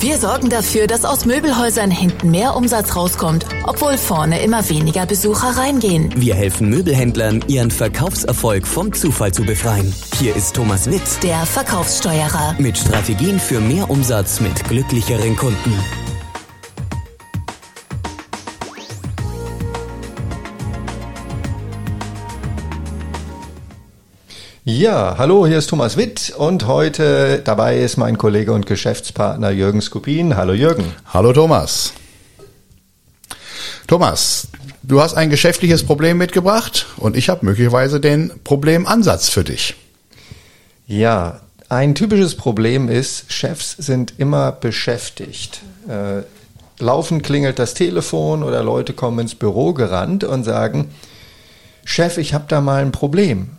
Wir sorgen dafür, dass aus Möbelhäusern hinten mehr Umsatz rauskommt, obwohl vorne immer weniger Besucher reingehen. Wir helfen Möbelhändlern, ihren Verkaufserfolg vom Zufall zu befreien. Hier ist Thomas Witt, Der Verkaufssteuerer. mit Strategien für mehr Umsatz mit glücklicheren Kunden. Ja, hallo, hier ist Thomas Witt und heute dabei ist mein Kollege und Geschäftspartner Jürgen Skupin. Hallo Jürgen. Hallo Thomas. Thomas, du hast ein geschäftliches Problem mitgebracht und ich habe möglicherweise den Problemansatz für dich. Ja, ein typisches Problem ist, Chefs sind immer beschäftigt. Äh, laufend klingelt das Telefon oder Leute kommen ins Büro gerannt und sagen, Chef, ich habe da mal ein Problem.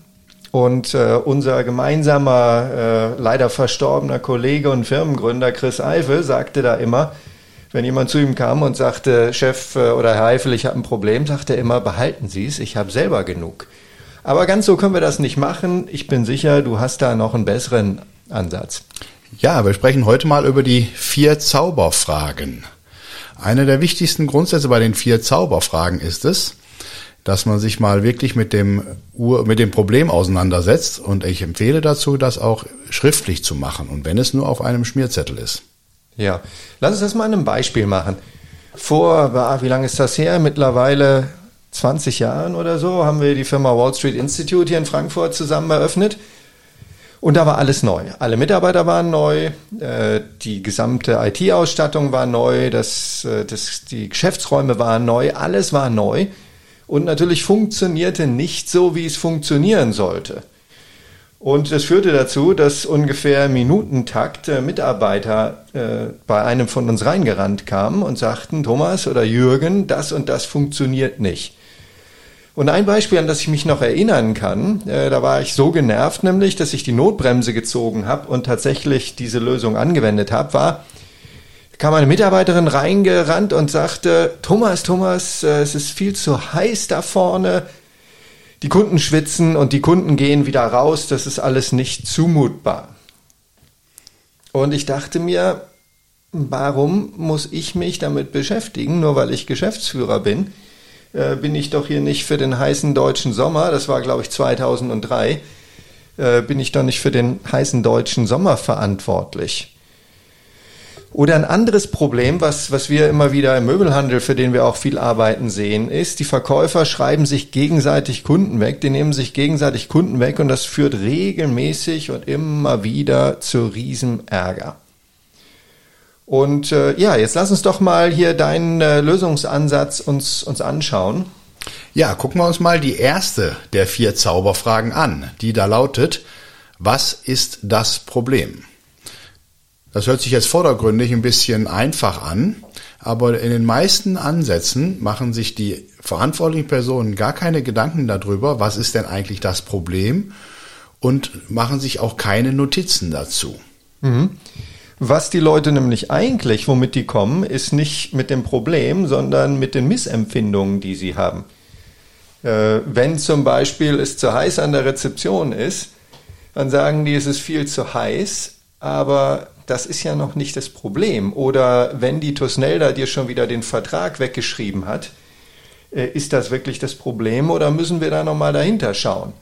Und äh, unser gemeinsamer, äh, leider verstorbener Kollege und Firmengründer Chris Eifel sagte da immer, wenn jemand zu ihm kam und sagte, Chef äh, oder Herr Eifel, ich habe ein Problem, sagte er immer, behalten Sie es, ich habe selber genug. Aber ganz so können wir das nicht machen. Ich bin sicher, du hast da noch einen besseren Ansatz. Ja, wir sprechen heute mal über die vier Zauberfragen. Eine der wichtigsten Grundsätze bei den vier Zauberfragen ist es, dass man sich mal wirklich mit dem Ur, mit dem Problem auseinandersetzt und ich empfehle dazu, das auch schriftlich zu machen und wenn es nur auf einem Schmierzettel ist. Ja, lass uns das mal an einem Beispiel machen. Vor, wie lange ist das her? Mittlerweile 20 Jahren oder so haben wir die Firma Wall Street Institute hier in Frankfurt zusammen eröffnet. Und da war alles neu. Alle Mitarbeiter waren neu, äh, die gesamte IT-Ausstattung war neu, das, äh, das, die Geschäftsräume waren neu, alles war neu. Und natürlich funktionierte nicht so, wie es funktionieren sollte. Und das führte dazu, dass ungefähr Minutentakt äh, Mitarbeiter äh, bei einem von uns reingerannt kamen und sagten, Thomas oder Jürgen, das und das funktioniert nicht. Und ein Beispiel, an das ich mich noch erinnern kann, äh, da war ich so genervt nämlich, dass ich die Notbremse gezogen habe und tatsächlich diese Lösung angewendet habe, war, kam eine Mitarbeiterin reingerannt und sagte, Thomas, Thomas, äh, es ist viel zu heiß da vorne, die Kunden schwitzen und die Kunden gehen wieder raus, das ist alles nicht zumutbar. Und ich dachte mir, warum muss ich mich damit beschäftigen, nur weil ich Geschäftsführer bin? Äh, bin ich doch hier nicht für den heißen deutschen Sommer, das war glaube ich 2003, äh, bin ich doch nicht für den heißen deutschen Sommer verantwortlich. Oder ein anderes Problem, was, was wir immer wieder im Möbelhandel, für den wir auch viel arbeiten, sehen, ist, die Verkäufer schreiben sich gegenseitig Kunden weg, die nehmen sich gegenseitig Kunden weg und das führt regelmäßig und immer wieder zu Riesenärger. Und äh, ja, jetzt lass uns doch mal hier deinen äh, Lösungsansatz uns, uns anschauen. Ja, gucken wir uns mal die erste der vier Zauberfragen an, die da lautet, was ist das Problem? Das hört sich jetzt vordergründig ein bisschen einfach an, aber in den meisten Ansätzen machen sich die verantwortlichen Personen gar keine Gedanken darüber, was ist denn eigentlich das Problem und machen sich auch keine Notizen dazu. Mhm. Was die Leute nämlich eigentlich, womit die kommen, ist nicht mit dem Problem, sondern mit den Missempfindungen, die sie haben. Äh, wenn zum Beispiel es zu heiß an der Rezeption ist, dann sagen die, es ist viel zu heiß, aber das ist ja noch nicht das Problem. Oder wenn die Tusnelda dir schon wieder den Vertrag weggeschrieben hat, äh, ist das wirklich das Problem oder müssen wir da nochmal dahinter schauen?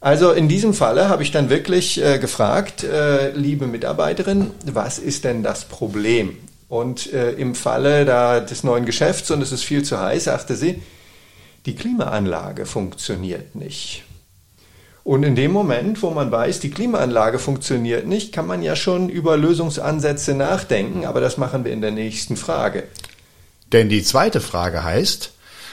Also in diesem Falle habe ich dann wirklich äh, gefragt, äh, liebe Mitarbeiterin, was ist denn das Problem? Und äh, im Falle da des neuen Geschäfts und es ist viel zu heiß, sagte sie, die Klimaanlage funktioniert nicht. Und in dem Moment, wo man weiß, die Klimaanlage funktioniert nicht, kann man ja schon über Lösungsansätze nachdenken, aber das machen wir in der nächsten Frage. Denn die zweite Frage heißt,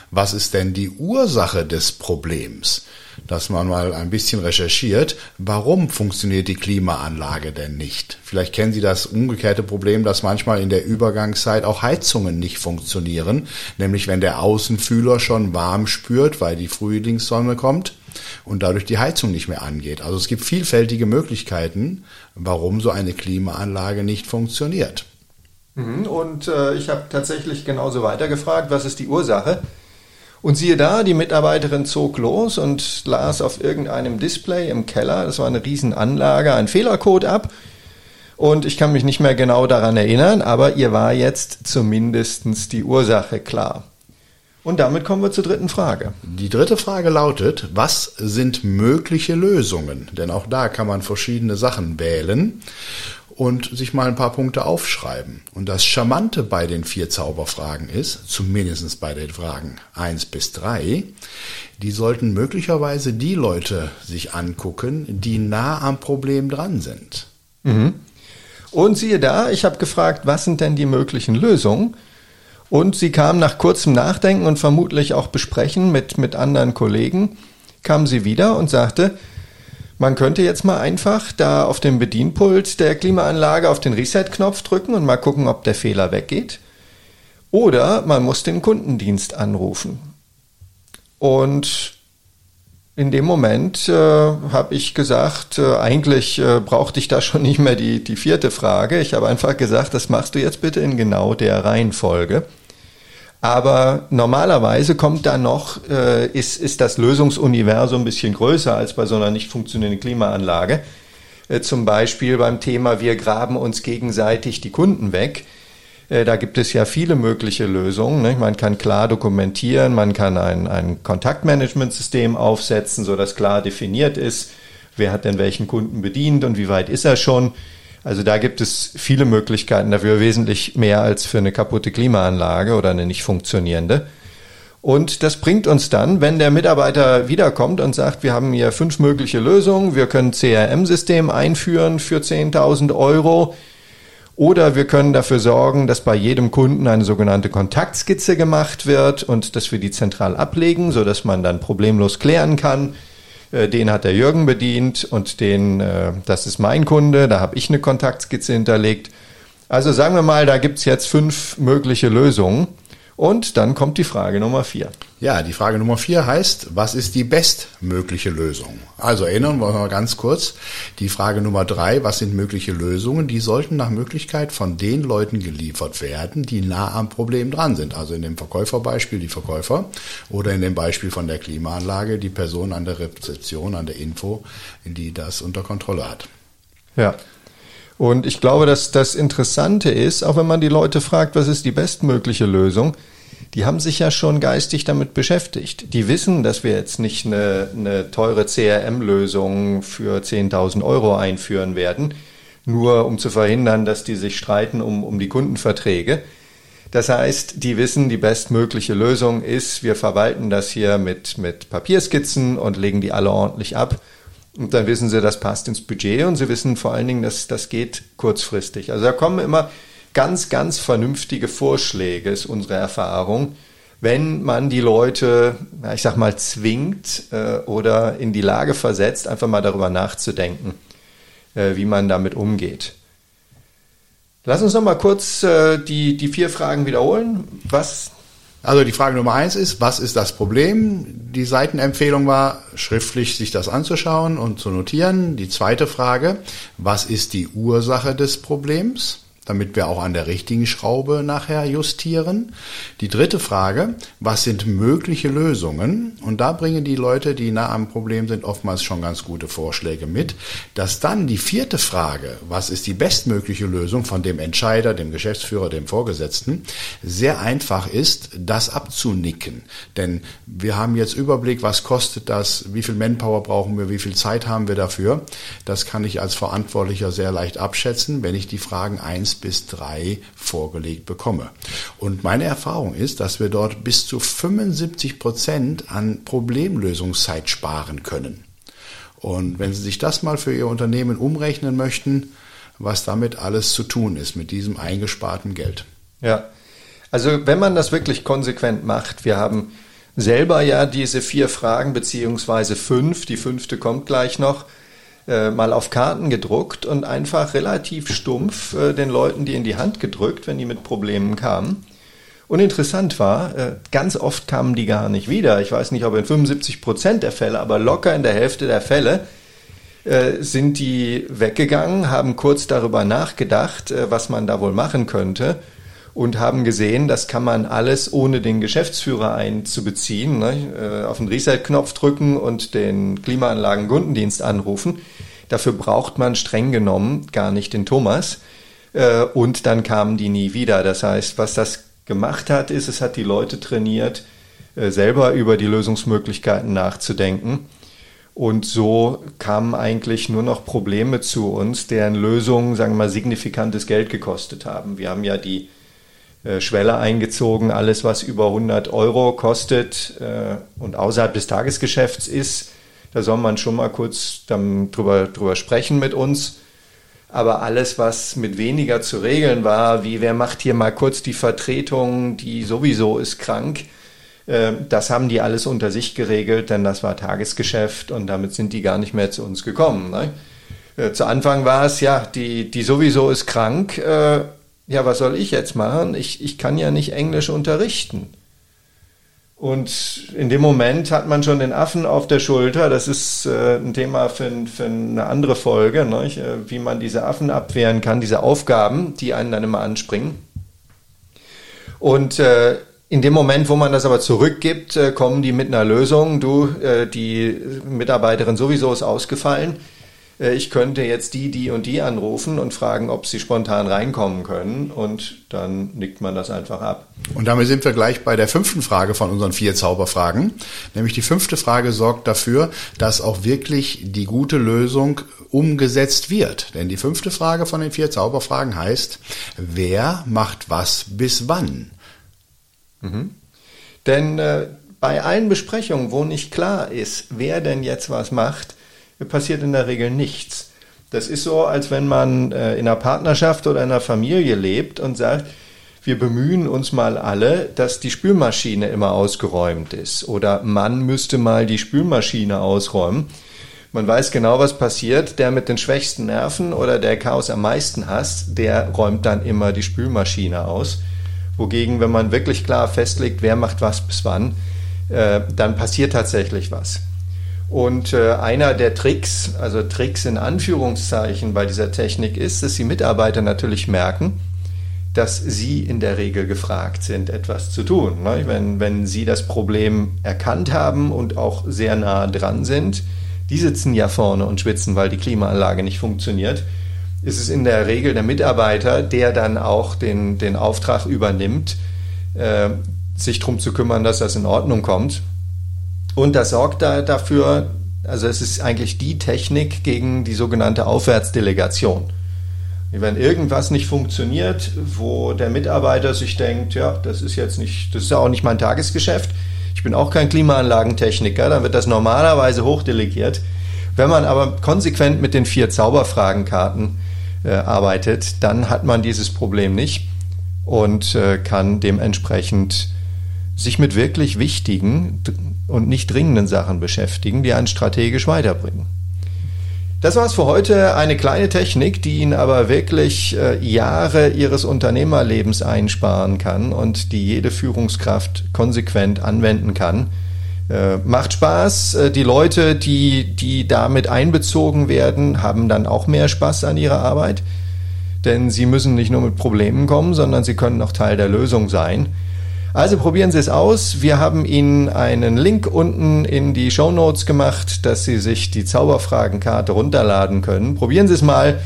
was ist denn die Ursache des Problems? Dass man mal ein bisschen recherchiert, warum funktioniert die Klimaanlage denn nicht? Vielleicht kennen Sie das umgekehrte Problem, dass manchmal in der Übergangszeit auch Heizungen nicht funktionieren, nämlich wenn der Außenfühler schon warm spürt, weil die Frühlingssonne kommt und dadurch die Heizung nicht mehr angeht. Also es gibt vielfältige Möglichkeiten, warum so eine Klimaanlage nicht funktioniert. Mhm, und äh, ich habe tatsächlich genauso weitergefragt, was ist die Ursache? Und siehe da, die Mitarbeiterin zog los und las auf irgendeinem Display im Keller, das war eine Riesenanlage, einen Fehlercode ab. Und ich kann mich nicht mehr genau daran erinnern, aber ihr war jetzt zumindestens die Ursache klar. Und damit kommen wir zur dritten Frage. Die dritte Frage lautet, was sind mögliche Lösungen? Denn auch da kann man verschiedene Sachen wählen und sich mal ein paar Punkte aufschreiben. Und das Charmante bei den vier Zauberfragen ist, zumindest bei den Fragen eins bis drei, die sollten möglicherweise die Leute sich angucken, die nah am Problem dran sind. Mhm. Und siehe da, ich habe gefragt, was sind denn die möglichen Lösungen? Und sie kam nach kurzem Nachdenken und vermutlich auch Besprechen mit, mit anderen Kollegen, kam sie wieder und sagte, man könnte jetzt mal einfach da auf dem Bedienpult der Klimaanlage auf den Reset-Knopf drücken und mal gucken, ob der Fehler weggeht. Oder man muss den Kundendienst anrufen. Und in dem Moment äh, habe ich gesagt, äh, eigentlich äh, brauchte ich da schon nicht mehr die, die vierte Frage. Ich habe einfach gesagt, das machst du jetzt bitte in genau der Reihenfolge. Aber normalerweise kommt da noch, äh, ist, ist das Lösungsuniversum ein bisschen größer als bei so einer nicht funktionierenden Klimaanlage. Äh, zum Beispiel beim Thema, wir graben uns gegenseitig die Kunden weg. Äh, da gibt es ja viele mögliche Lösungen. Ne? Man kann klar dokumentieren, man kann ein, ein Kontaktmanagementsystem aufsetzen, so dass klar definiert ist, wer hat denn welchen Kunden bedient und wie weit ist er schon. Also da gibt es viele Möglichkeiten dafür, wesentlich mehr als für eine kaputte Klimaanlage oder eine nicht funktionierende. Und das bringt uns dann, wenn der Mitarbeiter wiederkommt und sagt, wir haben hier fünf mögliche Lösungen, wir können CRM-System einführen für 10.000 Euro, oder wir können dafür sorgen, dass bei jedem Kunden eine sogenannte Kontaktskizze gemacht wird und dass wir die zentral ablegen, so dass man dann problemlos klären kann. Äh, den hat der Jürgen bedient und den, äh, das ist mein Kunde, da habe ich eine Kontaktskizze hinterlegt. Also sagen wir mal, da gibt's jetzt fünf mögliche Lösungen. Und dann kommt die Frage Nummer vier. Ja, die Frage Nummer vier heißt, was ist die bestmögliche Lösung? Also erinnern wir uns mal ganz kurz. Die Frage Nummer drei, was sind mögliche Lösungen? Die sollten nach Möglichkeit von den Leuten geliefert werden, die nah am Problem dran sind. Also in dem Verkäuferbeispiel die Verkäufer oder in dem Beispiel von der Klimaanlage die Person an der Rezeption, an der Info, die das unter Kontrolle hat. Ja. Und ich glaube, dass das Interessante ist, auch wenn man die Leute fragt, was ist die bestmögliche Lösung, die haben sich ja schon geistig damit beschäftigt. Die wissen, dass wir jetzt nicht eine, eine teure CRM-Lösung für 10.000 Euro einführen werden, nur um zu verhindern, dass die sich streiten um, um die Kundenverträge. Das heißt, die wissen, die bestmögliche Lösung ist, wir verwalten das hier mit, mit Papierskizzen und legen die alle ordentlich ab und dann wissen sie, das passt ins Budget und sie wissen vor allen Dingen, dass das geht kurzfristig. Also da kommen immer ganz, ganz vernünftige Vorschläge, ist unsere Erfahrung, wenn man die Leute, ich sag mal, zwingt äh, oder in die Lage versetzt, einfach mal darüber nachzudenken, äh, wie man damit umgeht. Lass uns noch mal kurz äh, die, die vier Fragen wiederholen. Was also die Frage Nummer eins ist, was ist das Problem? Die Seitenempfehlung war, schriftlich sich das anzuschauen und zu notieren. Die zweite Frage, was ist die Ursache des Problems? Damit wir auch an der richtigen Schraube nachher justieren. Die dritte Frage, was sind mögliche Lösungen? Und da bringen die Leute, die nah am Problem sind, oftmals schon ganz gute Vorschläge mit. Dass dann die vierte Frage, was ist die bestmögliche Lösung von dem Entscheider, dem Geschäftsführer, dem Vorgesetzten, sehr einfach ist, das abzunicken. Denn wir haben jetzt Überblick, was kostet das, wie viel Manpower brauchen wir, wie viel Zeit haben wir dafür. Das kann ich als Verantwortlicher sehr leicht abschätzen, wenn ich die Fragen eins bis drei vorgelegt bekomme. Und meine Erfahrung ist, dass wir dort bis zu 75 Prozent an Problemlösungszeit sparen können. Und wenn Sie sich das mal für Ihr Unternehmen umrechnen möchten, was damit alles zu tun ist mit diesem eingesparten Geld. Ja, also wenn man das wirklich konsequent macht, wir haben selber ja diese vier Fragen beziehungsweise fünf, die fünfte kommt gleich noch, äh, mal auf Karten gedruckt und einfach relativ stumpf äh, den Leuten die in die Hand gedrückt, wenn die mit Problemen kamen. Und interessant war, äh, ganz oft kamen die gar nicht wieder. Ich weiß nicht, ob in 75 Prozent der Fälle, aber locker in der Hälfte der Fälle äh, sind die weggegangen, haben kurz darüber nachgedacht, äh, was man da wohl machen könnte und haben gesehen, das kann man alles ohne den Geschäftsführer einzubeziehen, ne? Äh, auf den Reset-Knopf drücken und den Klimaanlagen-Kundendienst anrufen. Dafür braucht man streng genommen gar nicht den Thomas. Äh, und dann kamen die nie wieder. Das heißt, was das gemacht hat, ist, es hat die Leute trainiert, äh, selber über die Lösungsmöglichkeiten nachzudenken. Und so kamen eigentlich nur noch Probleme zu uns, deren Lösungen, sagen wir mal, signifikantes Geld gekostet haben. Wir haben ja die Schwelle eingezogen, alles was über 100 Euro kostet äh, und außerhalb des Tagesgeschäfts ist, da soll man schon mal kurz drüber, drüber sprechen mit uns. Aber alles, was mit weniger zu regeln war, wie wer macht hier mal kurz die Vertretung, die sowieso ist krank, äh, das haben die alles unter sich geregelt, denn das war Tagesgeschäft und damit sind die gar nicht mehr zu uns gekommen. Ne? Äh, zu Anfang war es, ja, die, die sowieso ist krank, äh, ja, was soll ich jetzt machen? Ich, ich kann ja nicht Englisch unterrichten. Und in dem Moment hat man schon den Affen auf der Schulter. Das ist äh, ein Thema für, für eine andere Folge, ne? wie man diese Affen abwehren kann, diese Aufgaben, die einen dann immer anspringen. Und äh, in dem Moment, wo man das aber zurückgibt, äh, kommen die mit einer Lösung. Du, äh, die Mitarbeiterin sowieso ist ausgefallen äh, ich könnte jetzt die, die und die anrufen und fragen, ob sie spontan reinkommen können und dann nickt man das einfach ab. Und damit sind wir gleich bei der fünften Frage von unseren vier Zauberfragen. Nämlich die fünfte Frage sorgt dafür, dass auch wirklich die gute Lösung umgesetzt wird. Denn die fünfte Frage von den vier Zauberfragen heißt, wer macht was bis wann? Mhm. Denn äh, bei allen Besprechungen, wo nicht klar ist, wer denn jetzt was macht, passiert in der Regel nichts. Das ist so, als wenn man äh, in einer Partnerschaft oder in einer Familie lebt und sagt, wir bemühen uns mal alle, dass die Spülmaschine immer ausgeräumt ist. Oder man müsste mal die Spülmaschine ausräumen. Man weiß genau, was passiert. Der mit den schwächsten Nerven oder der Chaos am meisten hasst, der räumt dann immer die Spülmaschine aus. Wogegen, wenn man wirklich klar festlegt, wer macht was bis wann, äh, dann passiert tatsächlich was. Und äh, einer der Tricks, also Tricks in Anführungszeichen bei dieser Technik ist, dass die Mitarbeiter natürlich merken, dass sie in der Regel gefragt sind, etwas zu tun. Ne? Wenn, wenn sie das Problem erkannt haben und auch sehr nah dran sind, die sitzen ja vorne und schwitzen, weil die Klimaanlage nicht funktioniert, ist es in der Regel der Mitarbeiter, der dann auch den, den Auftrag übernimmt, äh, sich darum zu kümmern, dass das in Ordnung kommt. Und das sorgt da dafür, also es ist eigentlich die Technik gegen die sogenannte Aufwärtsdelegation. Wenn irgendwas nicht funktioniert, wo der Mitarbeiter sich denkt, ja, das ist jetzt nicht, das ist ja auch nicht mein Tagesgeschäft, ich bin auch kein Klimaanlagentechniker, dann wird das normalerweise hochdelegiert. Wenn man aber konsequent mit den vier Zauberfragenkarten äh, arbeitet, dann hat man dieses Problem nicht und äh, kann dementsprechend sich mit wirklich wichtigen und nicht dringenden Sachen beschäftigen, die einen strategisch weiterbringen. Das war's für heute. Eine kleine Technik, die Ihnen aber wirklich äh, Jahre Ihres Unternehmerlebens einsparen kann und die jede Führungskraft konsequent anwenden kann. Äh, macht Spaß. Äh, die Leute, die, die damit einbezogen werden, haben dann auch mehr Spaß an ihrer Arbeit. Denn sie müssen nicht nur mit Problemen kommen, sondern sie können auch Teil der Lösung sein. Also probieren Sie es aus. Wir haben Ihnen einen Link unten in die Show Notes gemacht, dass Sie sich die Zauberfragenkarte runterladen können. Probieren Sie es mal.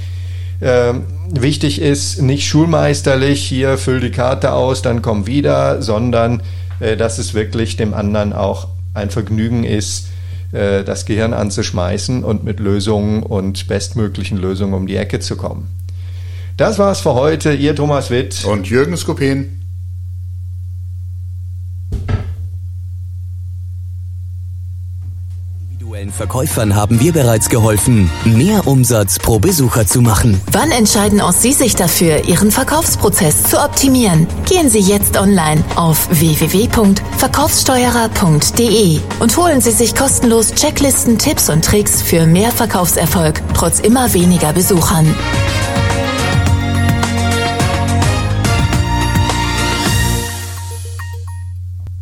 Ähm, wichtig ist nicht schulmeisterlich, hier füll die Karte aus, dann komm wieder, sondern äh, dass es wirklich dem anderen auch ein Vergnügen ist, äh, das Gehirn anzuschmeißen und mit Lösungen und bestmöglichen Lösungen um die Ecke zu kommen. Das war's für heute. Ihr Thomas Witt und Jürgen Skopin. Verkäufern haben wir bereits geholfen, mehr Umsatz pro Besucher zu machen. Wann entscheiden auch Sie sich dafür, Ihren Verkaufsprozess zu optimieren? Gehen Sie jetzt online auf www.verkaufssteuerer.de und holen Sie sich kostenlos Checklisten, Tipps und Tricks für mehr Verkaufserfolg trotz immer weniger Besuchern.